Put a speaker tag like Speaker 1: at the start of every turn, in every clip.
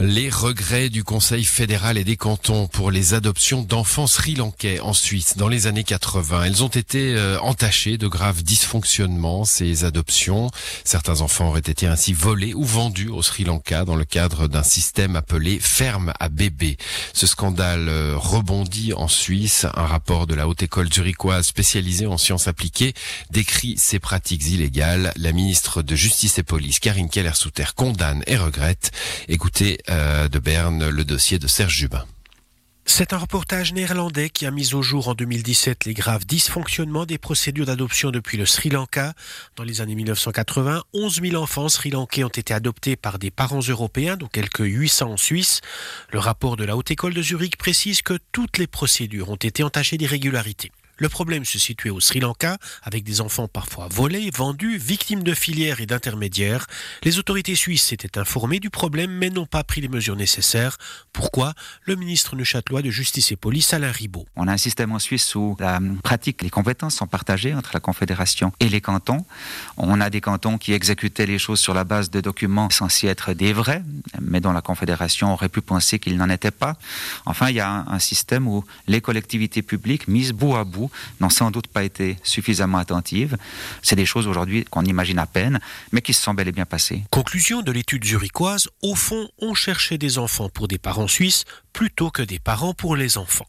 Speaker 1: Les regrets du Conseil fédéral et des cantons pour les adoptions d'enfants sri-lankais en Suisse dans les années 80. Elles ont été euh, entachées de graves dysfonctionnements, ces adoptions. Certains enfants auraient été ainsi volés ou vendus au Sri Lanka dans le cadre d'un système appelé ferme à bébés. Ce scandale euh, rebondit en Suisse. Un rapport de la Haute École zurichoise spécialisée en sciences appliquées décrit ces pratiques illégales. La ministre de Justice et Police, Karine Keller-Souter, condamne et regrette. Écoutez de Berne le dossier de Serge Jubin.
Speaker 2: C'est un reportage néerlandais qui a mis au jour en 2017 les graves dysfonctionnements des procédures d'adoption depuis le Sri Lanka. Dans les années 1980, 11 000 enfants sri-lankais ont été adoptés par des parents européens, dont quelques 800 en Suisse. Le rapport de la Haute École de Zurich précise que toutes les procédures ont été entachées d'irrégularités. Le problème se situait au Sri Lanka, avec des enfants parfois volés, vendus, victimes de filières et d'intermédiaires. Les autorités suisses s'étaient informées du problème mais n'ont pas pris les mesures nécessaires. Pourquoi? Le ministre neuchâtelois de Justice et Police, Alain Ribaud.
Speaker 3: On a un système en Suisse où la pratique, les compétences sont partagées entre la Confédération et les cantons. On a des cantons qui exécutaient les choses sur la base de documents censés être des vrais, mais dont la Confédération aurait pu penser qu'ils n'en étaient pas. Enfin, il y a un système où les collectivités publiques, mises bout à bout, n'ont sans doute pas été suffisamment attentives. C'est des choses aujourd'hui qu'on imagine à peine, mais qui se sont bel et bien passées.
Speaker 2: Conclusion de l'étude zurichoise, au fond, on cherchait des enfants pour des parents suisses plutôt que des parents pour les enfants.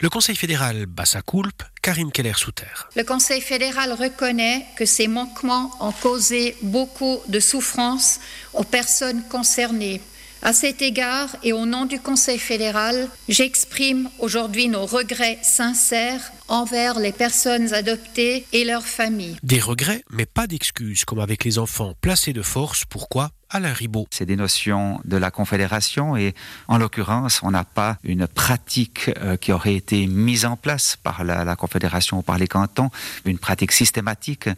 Speaker 2: Le Conseil fédéral bat sa coulpe, Karine Keller-Souter.
Speaker 4: Le Conseil fédéral reconnaît que ces manquements ont causé beaucoup de souffrance aux personnes concernées à cet égard et au nom du Conseil fédéral, j'exprime aujourd'hui nos regrets sincères envers les personnes adoptées et leurs familles.
Speaker 2: Des regrets, mais pas d'excuses, comme avec les enfants placés de force. Pourquoi? Alain Ribaud.
Speaker 3: C'est des notions de la Confédération et en l'occurrence, on n'a pas une pratique euh, qui aurait été mise en place par la, la, Confédération ou par les cantons, une pratique systématique.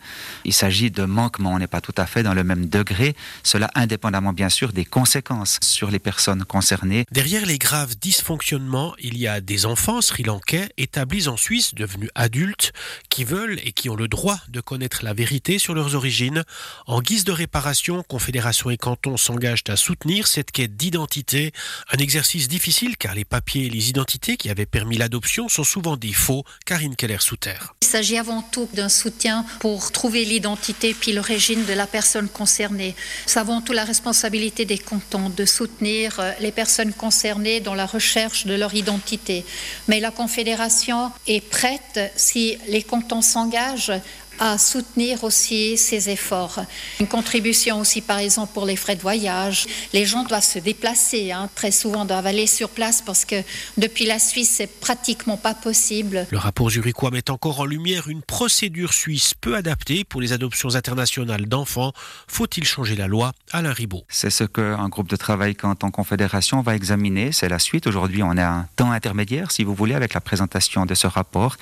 Speaker 3: Il s'agit de manquements, on n'est pas tout à fait dans le même degré, cela indépendamment bien sûr des conséquences sur les personnes concernées.
Speaker 2: Derrière les graves dysfonctionnements, il y a des enfants sri-lankais établis en Suisse, devenus adultes, qui veulent et qui ont le droit de connaître la vérité sur leurs origines. En guise de réparation, Confédération et cantons s'engagent à soutenir cette quête d'identité, un exercice difficile car les papiers et les identités qui avaient permis l'adoption sont souvent des faux. Karine Keller-Souter.
Speaker 4: Il s'agit avant tout d'un soutien pour trouver l'identité puis l'origine de la personne concernée. C'est avant tout la responsabilité des cantons de soutenir euh, les personnes concernées dans la recherche de leur identité. Mais la Confédération est prête, si les cantons s'engagent, à soutenir aussi ces efforts. Une contribution aussi, par exemple, pour les frais de voyage. Les gens doivent se déplacer, hein, très souvent doivent aller sur place parce que depuis la Suisse, c'est pratiquement pas possible.
Speaker 2: Le rapport zurichois met encore en lumière une procédure suisse peu adaptée pour les adoptions internationales d'enfants. Faut-il changer la loi? Alain Ribaud.
Speaker 3: C'est ce qu'un groupe de travail quand en confédération va examiner. C'est la suite. Aujourd'hui, on a un temps intermédiaire, si vous voulez, avec la présentation de ce rapport.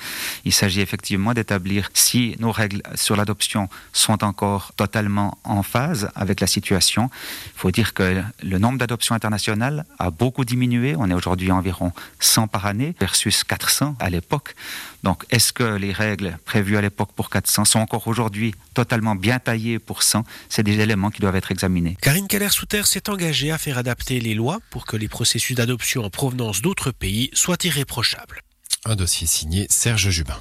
Speaker 3: Il s'agit effectivement d'établir si nos règles sur l'adoption sont encore totalement en phase avec la situation. Il faut dire que le nombre d'adoptions internationales a beaucoup diminué. On est aujourd'hui environ 100 par année versus 400 à l'époque. Donc, est-ce que les règles prévues à l'époque pour 400 sont encore aujourd'hui totalement bien taillées pour 100 C'est des éléments qui doivent être examinés.
Speaker 2: Karine Keller-Souter s'est engagée à faire adapter les lois pour que les processus d'adoption en provenance d'autres pays soient irréprochables.
Speaker 1: Un dossier signé Serge Jubin.